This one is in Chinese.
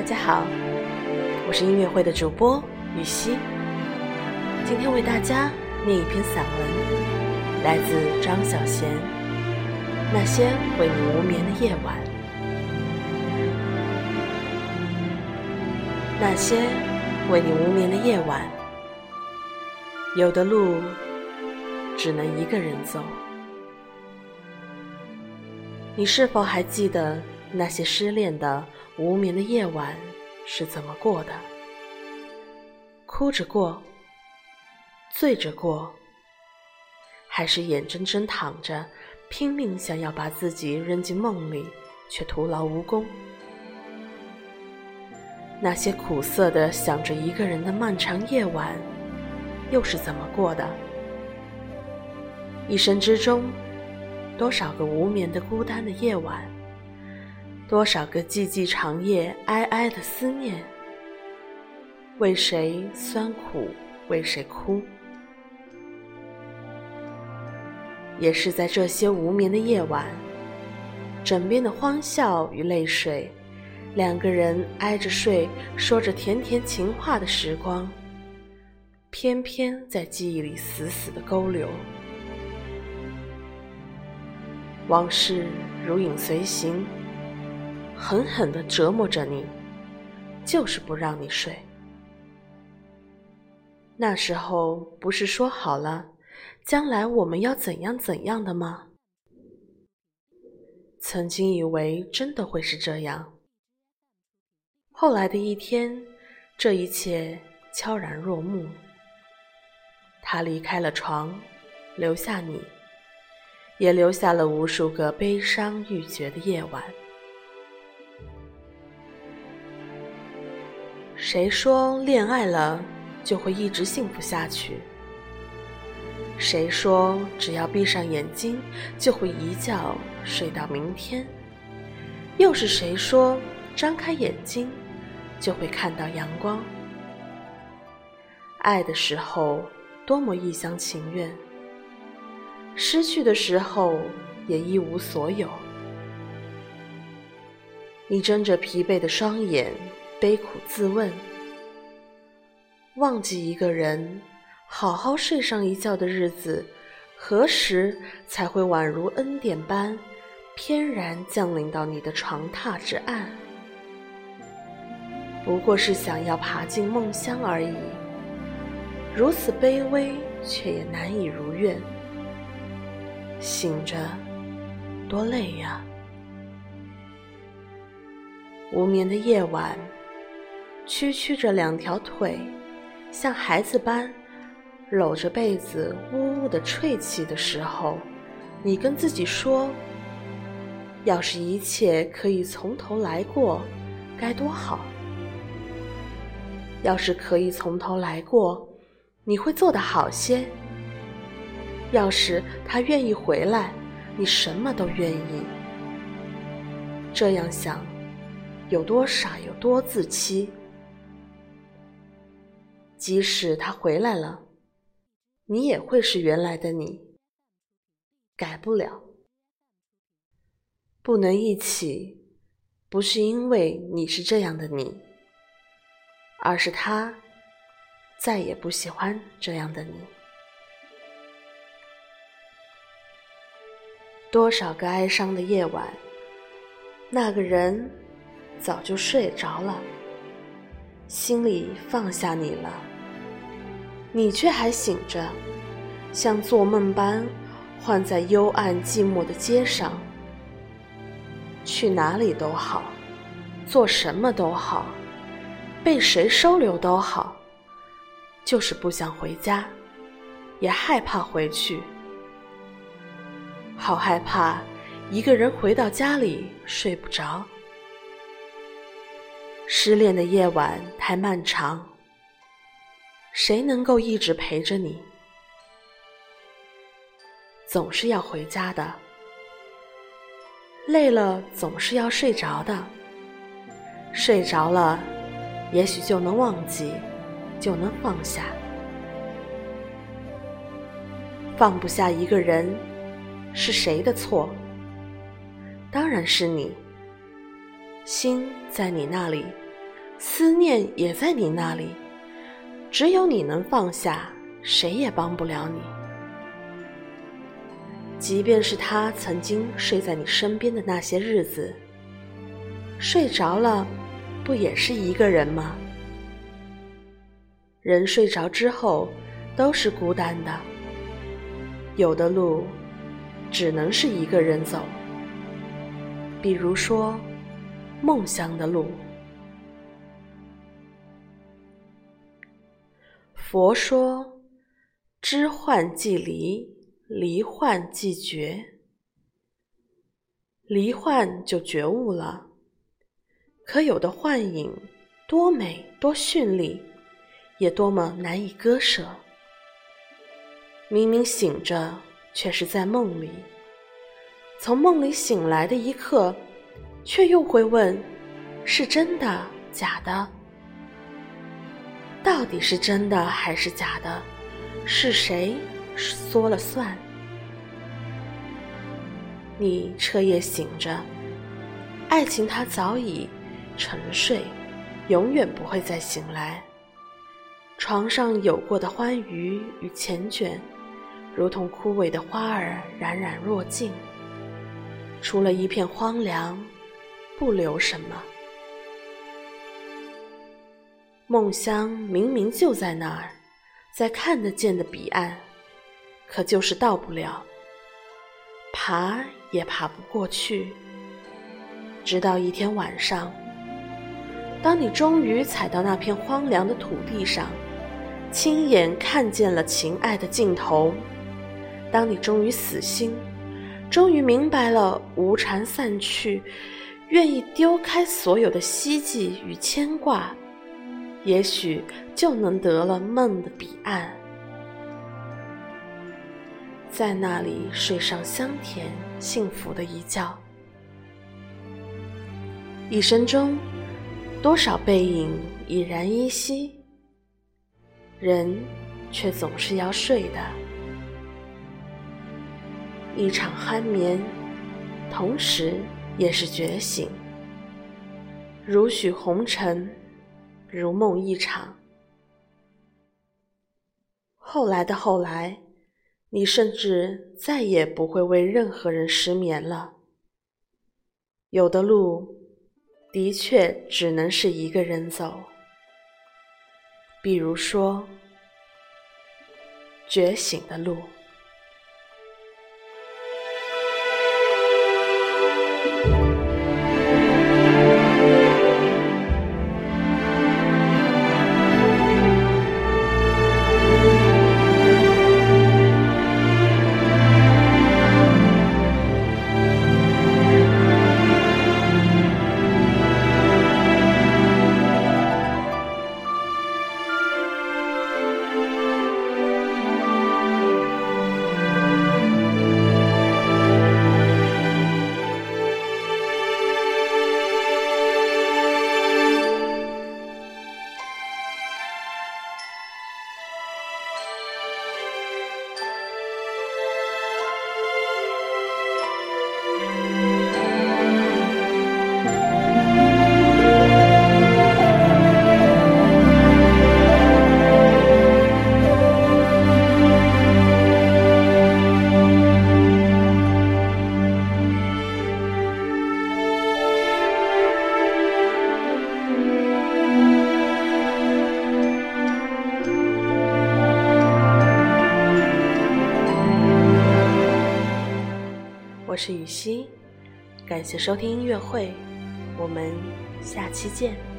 大家好，我是音乐会的主播雨熙，今天为大家念一篇散文，来自张小娴。那些为你无眠的夜晚，那些为你无眠的夜晚，有的路只能一个人走。你是否还记得那些失恋的无眠的夜晚是怎么过的？哭着过，醉着过，还是眼睁睁躺着，拼命想要把自己扔进梦里，却徒劳无功？那些苦涩的想着一个人的漫长夜晚，又是怎么过的？一生之中。多少个无眠的孤单的夜晚，多少个寂寂长夜，哀哀的思念，为谁酸苦，为谁哭？也是在这些无眠的夜晚，枕边的欢笑与泪水，两个人挨着睡，说着甜甜情话的时光，偏偏在记忆里死死的勾留。往事如影随形，狠狠的折磨着你，就是不让你睡。那时候不是说好了，将来我们要怎样怎样的吗？曾经以为真的会是这样，后来的一天，这一切悄然落幕。他离开了床，留下你。也留下了无数个悲伤欲绝的夜晚。谁说恋爱了就会一直幸福下去？谁说只要闭上眼睛就会一觉睡到明天？又是谁说张开眼睛就会看到阳光？爱的时候多么一厢情愿。失去的时候也一无所有。你睁着疲惫的双眼，悲苦自问：忘记一个人，好好睡上一觉的日子，何时才会宛如恩典般，翩然降临到你的床榻之岸？不过是想要爬进梦乡而已。如此卑微，却也难以如愿。醒着，多累呀！无眠的夜晚，屈曲着两条腿，像孩子般搂着被子，呜呜的啜泣的时候，你跟自己说：“要是一切可以从头来过，该多好！要是可以从头来过，你会做得好些。”要是他愿意回来，你什么都愿意。这样想，有多傻，有多自欺。即使他回来了，你也会是原来的你，改不了。不能一起，不是因为你是这样的你，而是他再也不喜欢这样的你。多少个哀伤的夜晚，那个人早就睡着了，心里放下你了，你却还醒着，像做梦般换在幽暗寂寞的街上。去哪里都好，做什么都好，被谁收留都好，就是不想回家，也害怕回去。好害怕，一个人回到家里睡不着。失恋的夜晚太漫长，谁能够一直陪着你？总是要回家的，累了总是要睡着的，睡着了，也许就能忘记，就能放下。放不下一个人。是谁的错？当然是你。心在你那里，思念也在你那里，只有你能放下，谁也帮不了你。即便是他曾经睡在你身边的那些日子，睡着了，不也是一个人吗？人睡着之后，都是孤单的。有的路，只能是一个人走。比如说，梦乡的路。佛说：“知幻即离，离幻即觉。离幻就觉悟了。可有的幻影，多美多绚丽，也多么难以割舍。明明醒着，却是在梦里。”从梦里醒来的一刻，却又会问：是真的假的？到底是真的还是假的？是谁说了算？你彻夜醒着，爱情它早已沉睡，永远不会再醒来。床上有过的欢愉与缱绻，如同枯萎的花儿，冉冉若尽。除了一片荒凉，不留什么。梦乡明明就在那儿，在看得见的彼岸，可就是到不了，爬也爬不过去。直到一天晚上，当你终于踩到那片荒凉的土地上，亲眼看见了情爱的尽头，当你终于死心。终于明白了，无常散去，愿意丢开所有的希冀与牵挂，也许就能得了梦的彼岸，在那里睡上香甜幸福的一觉。一生中，多少背影已然依稀，人却总是要睡的。一场酣眠，同时也是觉醒。如许红尘，如梦一场。后来的后来，你甚至再也不会为任何人失眠了。有的路，的确只能是一个人走。比如说，觉醒的路。是雨熙，感谢收听音乐会，我们下期见。